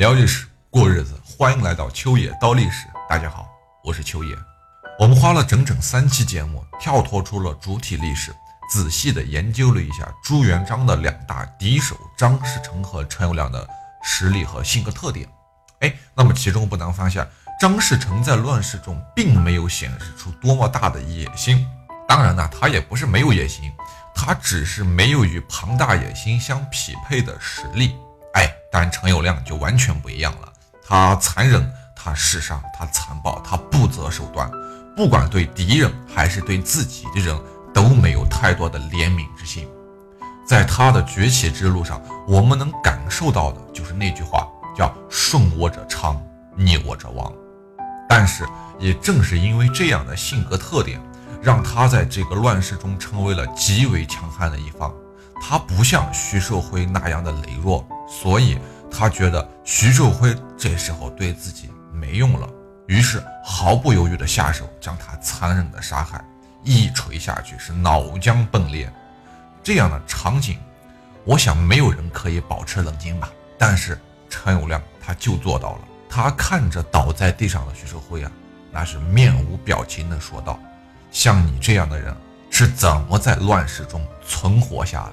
聊历史，过日子，欢迎来到秋野刀历史。大家好，我是秋野。我们花了整整三期节目，跳脱出了主体历史，仔细的研究了一下朱元璋的两大敌手张士诚和陈友谅的实力和性格特点。哎，那么其中不难发现，张士诚在乱世中并没有显示出多么大的野心。当然呢，他也不是没有野心，他只是没有与庞大野心相匹配的实力。但陈友谅就完全不一样了，他残忍，他嗜杀，他残暴，他不择手段，不管对敌人还是对自己的人都没有太多的怜悯之心。在他的崛起之路上，我们能感受到的就是那句话，叫“顺我者昌，逆我者亡”。但是，也正是因为这样的性格特点，让他在这个乱世中成为了极为强悍的一方。他不像徐寿辉那样的羸弱。所以他觉得徐寿辉这时候对自己没用了，于是毫不犹豫地下手将他残忍地杀害，一锤下去是脑浆迸裂。这样的场景，我想没有人可以保持冷静吧？但是陈友谅他就做到了。他看着倒在地上的徐寿辉啊，那是面无表情地说道：“像你这样的人是怎么在乱世中存活下来？”。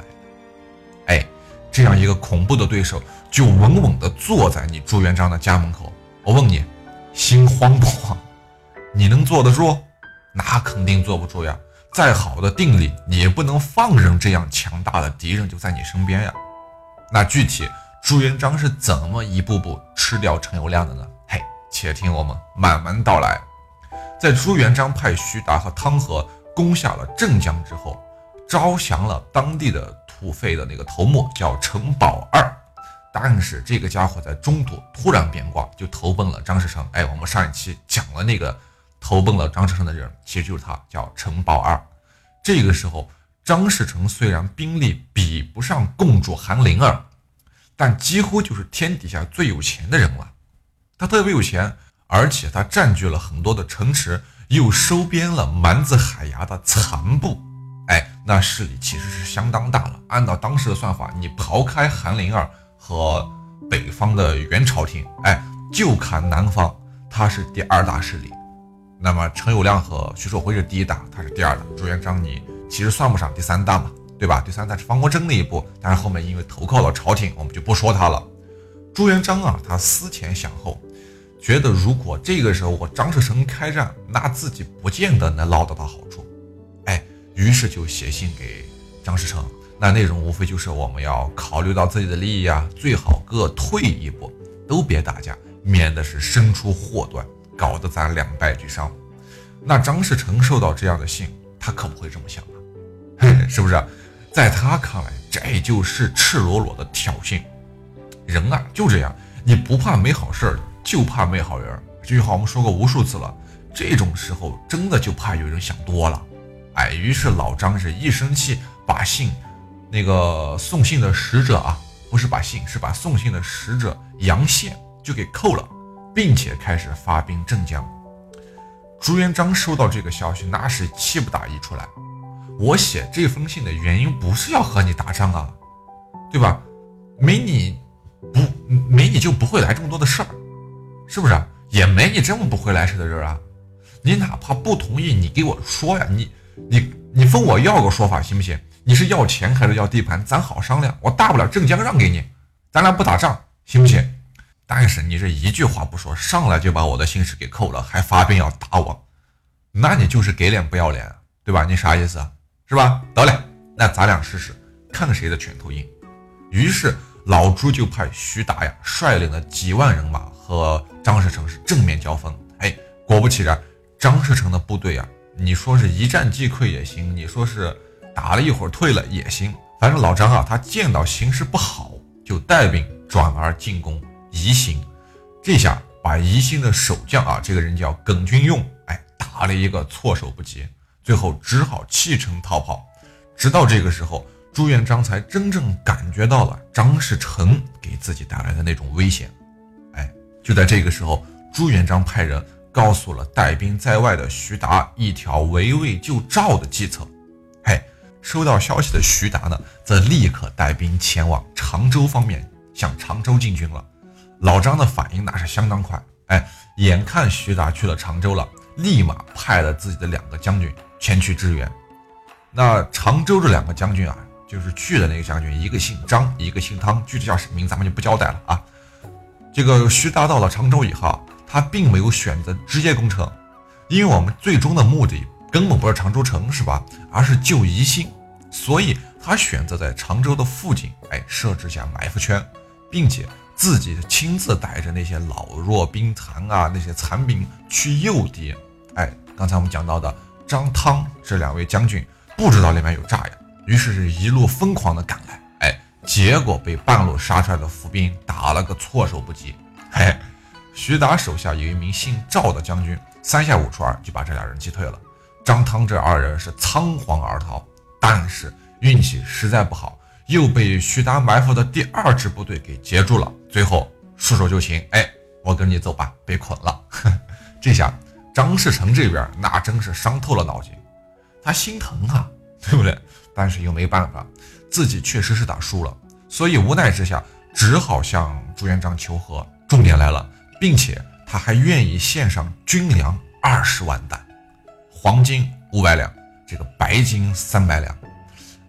这样一个恐怖的对手，就稳稳地坐在你朱元璋的家门口。我问你，心慌不慌？你能坐得住？那肯定坐不住呀！再好的定力，你也不能放任这样强大的敌人就在你身边呀。那具体朱元璋是怎么一步步吃掉陈友谅的呢？嘿，且听我们慢慢道来。在朱元璋派徐达和汤和攻下了镇江之后，招降了当地的。土匪的那个头目叫陈宝二，但是这个家伙在中途突然变卦，就投奔了张士诚。哎，我们上一期讲了那个投奔了张士诚的人，其实就是他，叫陈宝二。这个时候，张士诚虽然兵力比不上共主韩林儿，但几乎就是天底下最有钱的人了。他特别有钱，而且他占据了很多的城池，又收编了蛮子海牙的残部。哎，那势力其实是相当大了。按照当时的算法，你刨开韩林儿和北方的元朝廷，哎，就看南方，他是第二大势力。那么陈友谅和徐寿辉是第一大，他是第二大。朱元璋你其实算不上第三大嘛，对吧？第三大是方国珍那一步，但是后面因为投靠了朝廷，我们就不说他了。朱元璋啊，他思前想后，觉得如果这个时候我张士诚开战，那自己不见得能捞得到好处。于是就写信给张士诚，那内容无非就是我们要考虑到自己的利益啊，最好各退一步，都别打架，免得是生出祸端，搞得咱两败俱伤。那张士诚收到这样的信，他可不会这么想啊，是不是？在他看来，这就是赤裸裸的挑衅。人啊，就这样，你不怕没好事儿，就怕没好人。这句话我们说过无数次了，这种时候真的就怕有人想多了。哎，于是老张是一生气，把信，那个送信的使者啊，不是把信，是把送信的使者杨宪就给扣了，并且开始发兵镇江。朱元璋收到这个消息，那是气不打一处来。我写这封信的原因不是要和你打仗啊，对吧？没你不没你就不会来这么多的事儿，是不是？也没你这么不会来事的人啊。你哪怕不同意，你给我说呀，你。你你分我要个说法行不行？你是要钱还是要地盘？咱好商量。我大不了镇江让给你，咱俩不打仗，行不行？但是你这一句话不说，上来就把我的信使给扣了，还发兵要打我，那你就是给脸不要脸，对吧？你啥意思啊？是吧？得嘞，那咱俩试试，看谁的拳头硬。于是老朱就派徐达呀，率领了几万人马和张士诚是正面交锋。哎，果不其然，张士诚的部队啊。你说是一战即溃也行，你说是打了一会儿退了也行，反正老张啊，他见到形势不好，就带兵转而进攻宜兴，这下把宜兴的守将啊，这个人叫耿君用，哎，打了一个措手不及，最后只好弃城逃跑。直到这个时候，朱元璋才真正感觉到了张士诚给自己带来的那种危险。哎，就在这个时候，朱元璋派人。告诉了带兵在外的徐达一条围魏救赵的计策。嘿，收到消息的徐达呢，则立刻带兵前往常州方面，向常州进军了。老张的反应那是相当快，哎，眼看徐达去了常州了，立马派了自己的两个将军前去支援。那常州这两个将军啊，就是去的那个将军，一个姓张，一个姓汤，具体叫什么名咱们就不交代了啊。这个徐达到了常州以后，他并没有选择直接攻城，因为我们最终的目的根本不是常州城，是吧？而是救宜兴，所以他选择在常州的附近，哎，设置下埋伏圈，并且。自己亲自带着那些老弱病残啊，那些残兵去诱敌。哎，刚才我们讲到的张汤这两位将军不知道里面有炸药，于是是一路疯狂的赶来。哎，结果被半路杀出来的伏兵打了个措手不及。嘿，徐达手下有一名姓赵的将军，三下五除二就把这俩人击退了。张汤这二人是仓皇而逃，但是运气实在不好。又被徐达埋伏的第二支部队给截住了，最后束手就擒。哎，我跟你走吧，被捆了。这下张士诚这边那真是伤透了脑筋，他心疼啊，对不对？但是又没办法，自己确实是打输了，所以无奈之下只好向朱元璋求和。重点来了，并且他还愿意献上军粮二十万担，黄金五百两，这个白金三百两。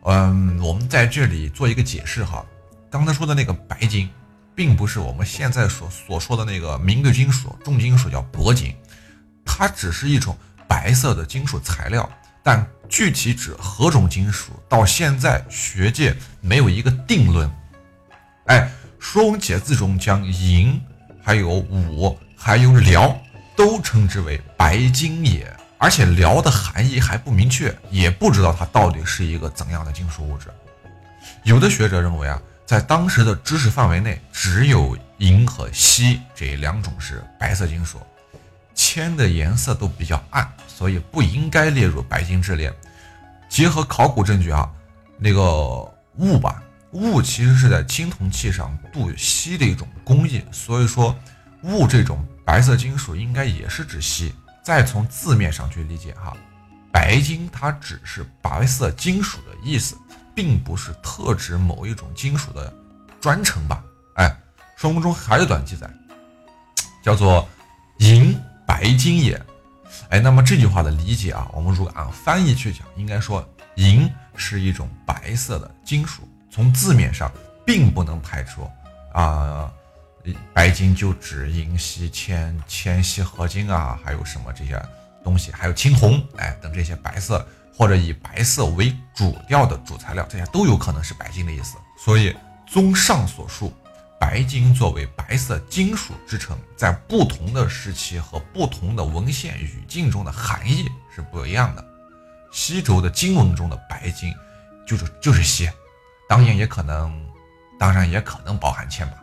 嗯，我们在这里做一个解释哈，刚才说的那个白金，并不是我们现在所所说的那个名贵金属、重金属叫铂金，它只是一种白色的金属材料，但具体指何种金属，到现在学界没有一个定论。哎，《说文解字》中将银、还有武、还有辽都称之为白金也。而且辽的含义还不明确，也不知道它到底是一个怎样的金属物质。有的学者认为啊，在当时的知识范围内，只有银和锡这两种是白色金属，铅的颜色都比较暗，所以不应该列入白金之列。结合考古证据啊，那个钨吧，钨其实是在青铜器上镀锡的一种工艺，所以说钨这种白色金属应该也是指锡。再从字面上去理解哈，白金它只是白色金属的意思，并不是特指某一种金属的专称吧？哎，说文中还有段记载，叫做“银白金也”。哎，那么这句话的理解啊，我们如果按翻译去讲，应该说银是一种白色的金属，从字面上并不能排除啊。白金就指银锡、铅、铅锡合金啊，还有什么这些东西，还有青铜，哎，等这些白色或者以白色为主调的主材料，这些都有可能是白金的意思。所以，综上所述，白金作为白色金属之称，在不同的时期和不同的文献语境中的含义是不一样的。西周的经文中的白金，就是就是锡，当然也可能，当然也可能包含铅吧。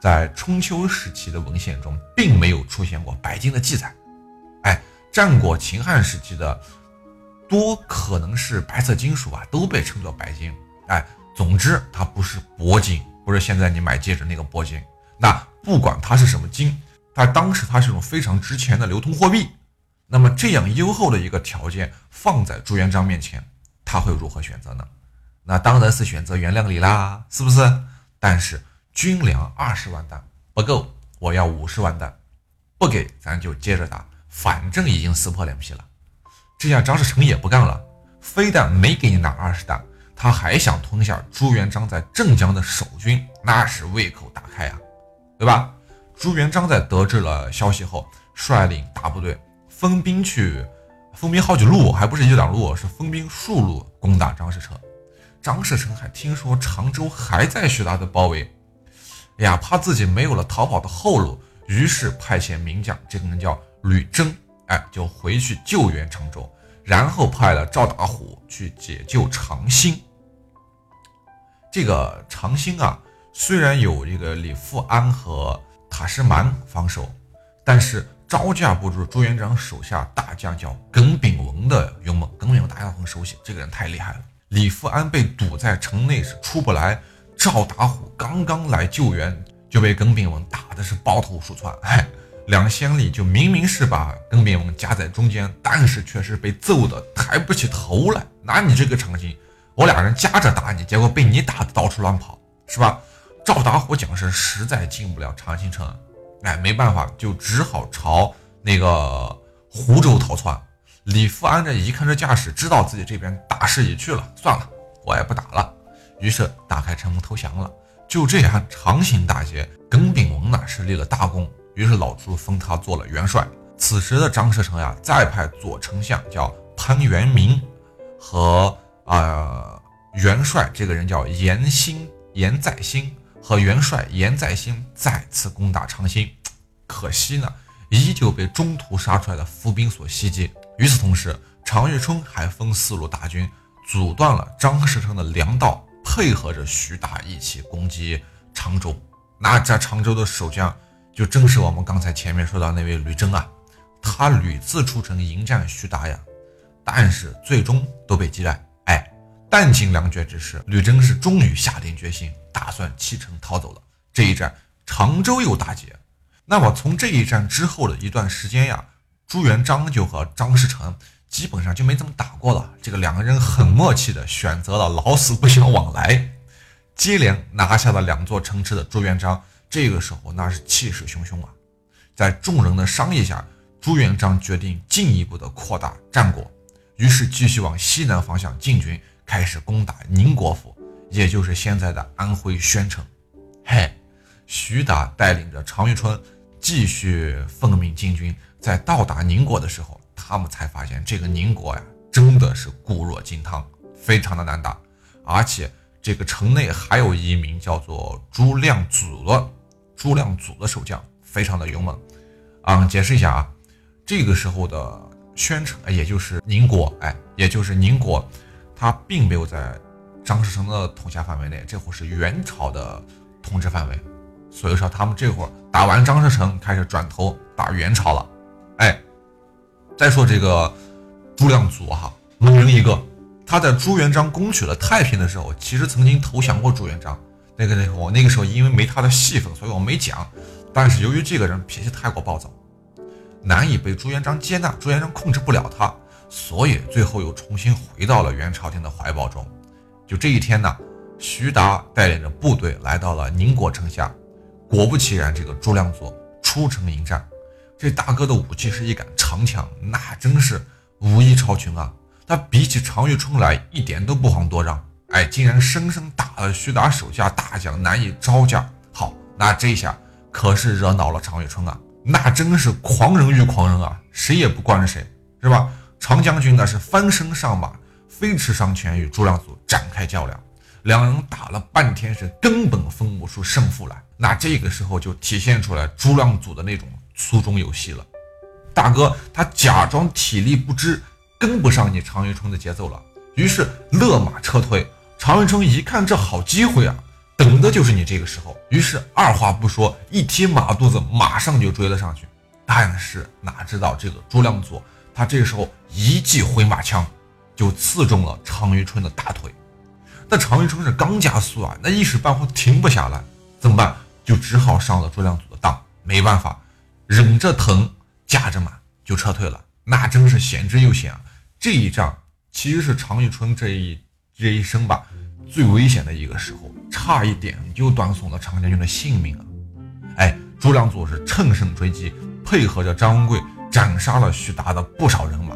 在春秋时期的文献中，并没有出现过白金的记载。哎，战国秦汉时期的多可能是白色金属啊，都被称作白金。哎，总之它不是铂金，不是现在你买戒指那个铂金。那不管它是什么金，但当时它是一种非常值钱的流通货币。那么这样优厚的一个条件放在朱元璋面前，他会如何选择呢？那当然是选择原谅你啦，是不是？但是。军粮二十万担不够，我要五十万担，不给咱就接着打，反正已经撕破脸皮了。这下张士诚也不干了，非但没给你拿二十担，他还想吞下朱元璋在镇江的守军，那是胃口大开啊，对吧？朱元璋在得知了消息后，率领大部队分兵去，分兵好几路，还不是一两路，是分兵数路攻打张士诚。张士诚还听说常州还在徐达的包围。哎呀，怕自己没有了逃跑的后路，于是派遣名将，这个人叫吕征，哎，就回去救援常州，然后派了赵大虎去解救长兴。这个长兴啊，虽然有这个李富安和塔什蛮防守，但是招架不住朱元璋手下大将叫耿炳文的勇猛。耿炳文大家很熟悉，这个人太厉害了。李富安被堵在城内是出不来。赵打虎刚刚来救援，就被耿炳文打的是抱头鼠窜。哎，两千里就明明是把耿炳文夹在中间，但是却是被揍的抬不起头来。那你这个场景，我俩人夹着打你，结果被你打的到处乱跑，是吧？赵打虎讲是实在进不了长兴城，哎，没办法，就只好朝那个湖州逃窜。李富安这一看这架势，知道自己这边大势已去了，算了，我也不打了。于是打开城门投降了。就这样，长兴大捷，耿炳文呢是立了大功。于是老朱封他做了元帅。此时的张士诚呀，再派左丞相叫潘元明和啊元帅这个人叫严兴严在兴和元帅严在兴再次攻打长兴，可惜呢，依旧被中途杀出来的伏兵所袭击。与此同时，常遇春还分四路大军阻断了张士诚的粮道，配合着徐达一起攻击常州。那这常州的守将就正是我们刚才前面说到那位吕征啊。他屡次出城迎战徐达呀，但是最终都被击败。哎，弹尽粮绝之时，吕征是终于下定决心，打算弃城逃走了。这一战，常州又大捷。那么从这一战之后的一段时间呀，朱元璋就和张士诚基本上就没怎么打过了。这个两个人很默契的选择了老死不相往来。接连拿下了两座城池的朱元璋，这个时候那是气势汹汹啊，在众人的商议下。朱元璋决定进一步的扩大战果，于是继续往西南方向进军，开始攻打宁国府，也就是现在的安徽宣城。嘿，徐达带领着常遇春继续奉命进军，在到达宁国的时候，他们才发现这个宁国呀，真的是固若金汤，非常的难打，而且这个城内还有一名叫做朱亮祖的朱亮祖的守将，非常的勇猛。嗯，解释一下啊。这个时候的宣城，也就是宁国，哎，也就是宁国，它并没有在张士诚的统辖范围内，这会儿是元朝的统治范围，所以说他们这会儿打完张士诚，开始转头打元朝了，哎，再说这个朱亮祖哈，猛人一个，他在朱元璋攻取了太平的时候，其实曾经投降过朱元璋，那个那个我那个时候因为没他的戏份，所以我没讲，但是由于这个人脾气太过暴躁。难以被朱元璋接纳，朱元璋控制不了他，所以最后又重新回到了元朝廷的怀抱中。就这一天呢，徐达带领着部队来到了宁国城下，果不其然，这个朱亮祖出城迎战。这大哥的武器是一杆长枪，那真是武艺超群啊！他比起常遇春来一点都不遑多让，哎，竟然生生打了徐达手下大将难以招架。好，那这下可是惹恼了常遇春啊！那真是狂人遇狂人啊，谁也不惯着谁，是吧？常将军那是翻身上马，飞驰上前与朱亮祖展开较量，两人打了半天，是根本分不出胜负来。那这个时候就体现出来朱亮祖的那种苏中有戏了。大哥他假装体力不支，跟不上你常遇春的节奏了，于是勒马撤退。常遇春一看这好机会啊！等的就是你这个时候，于是二话不说，一踢马肚子，马上就追了上去。但是哪知道这个朱亮祖，他这时候一记回马枪，就刺中了常遇春的大腿。那常遇春是刚加速啊，那一时半会停不下来，怎么办？就只好上了朱亮祖的当，没办法，忍着疼，驾着马就撤退了。那真是险之又险啊！这一仗其实是常遇春这一这一生吧。最危险的一个时候，差一点就断送了常将军的性命啊！哎，朱亮祖是乘胜追击，配合着张文贵斩杀了徐达的不少人马。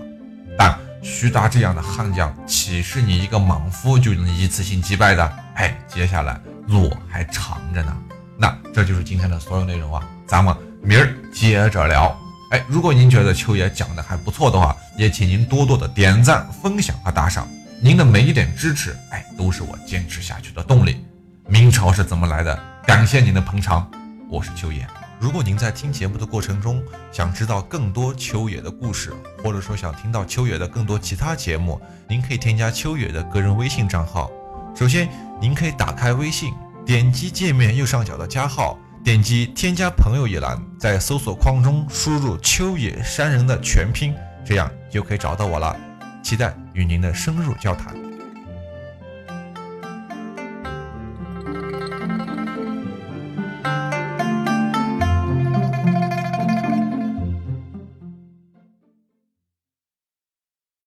但徐达这样的悍将，岂是你一个莽夫就能一次性击败的？哎，接下来路还长着呢。那这就是今天的所有内容啊，咱们明儿接着聊。哎，如果您觉得秋爷讲的还不错的话，也请您多多的点赞、分享和打赏。您的每一点支持，哎，都是我坚持下去的动力。明朝是怎么来的？感谢您的捧场，我是秋野。如果您在听节目的过程中，想知道更多秋野的故事，或者说想听到秋野的更多其他节目，您可以添加秋野的个人微信账号。首先，您可以打开微信，点击界面右上角的加号，点击添加朋友一栏，在搜索框中输入“秋野山人”的全拼，这样就可以找到我了。期待与您的深入交谈。